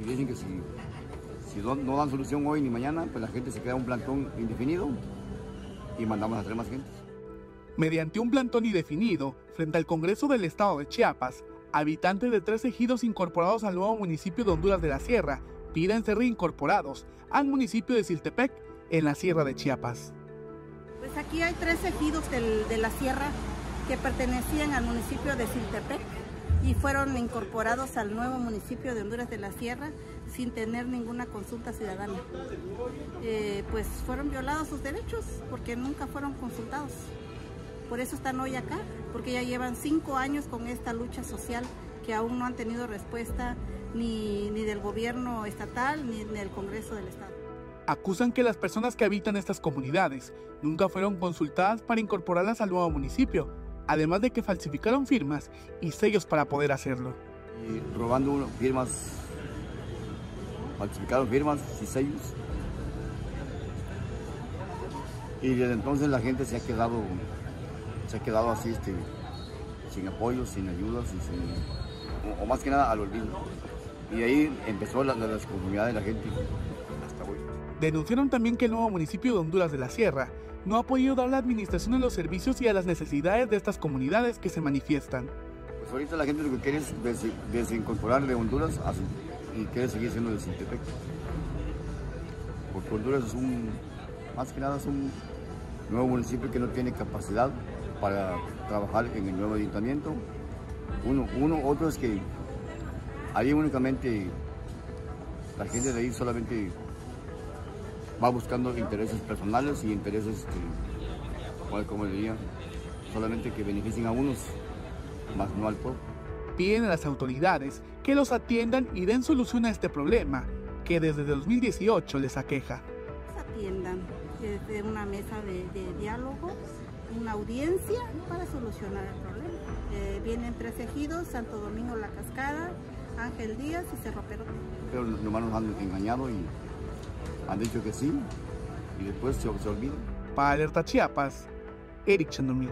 Y dicen que si, si no, no dan solución hoy ni mañana, pues la gente se queda un plantón indefinido y mandamos a traer más gente. Mediante un plantón indefinido, frente al Congreso del Estado de Chiapas, habitantes de tres ejidos incorporados al nuevo municipio de Honduras de la Sierra piden ser reincorporados al municipio de Siltepec en la Sierra de Chiapas. Pues aquí hay tres ejidos del- de la Sierra que pertenecían al municipio de Siltepec y fueron incorporados al nuevo municipio de Honduras de la Sierra sin tener ninguna consulta ciudadana. Eh, pues fueron violados sus derechos porque nunca fueron consultados. Por eso están hoy acá, porque ya llevan cinco años con esta lucha social que aún no han tenido respuesta ni, ni del gobierno estatal ni del Congreso del Estado. Acusan que las personas que habitan estas comunidades nunca fueron consultadas para incorporarlas al nuevo municipio, además de que falsificaron firmas y sellos para poder hacerlo. Y robando firmas, falsificaron firmas y sellos. Y desde entonces la gente se ha quedado, se ha quedado así, este, sin apoyo, sin ayudas, y sin- o, o más que nada al olvido. Y ahí empezó la, la desconformidad de la gente hasta hoy. Denunciaron también que el nuevo municipio de Honduras de la Sierra no ha podido dar la administración a los servicios y a las necesidades de estas comunidades que se manifiestan. Pues ahorita la gente lo que quiere es des- desincorporar de Honduras y quiere seguir siendo de Sintepec. Porque Honduras es un, más que nada es un nuevo municipio que no tiene capacidad para trabajar en el nuevo ayuntamiento. Uno, uno otro es que ahí únicamente la gente de ahí solamente va buscando intereses personales y intereses, ¿cuál- como diría, solamente que beneficien a unos, más no al pueblo. Piden a las autoridades que los atiendan y den solución a este problema que desde 2018 les aqueja. atiendan desde una mesa de, de diálogo, una audiencia para solucionar el problema. Eh, vienen tres ejidos, Santo Domingo La Cascada, Ángel Díaz y Cerro Perote. pero nomás nos han engañado y han dicho que sí y después se, se olvidan. Para Alerta Chiapas, Eric Chandomí.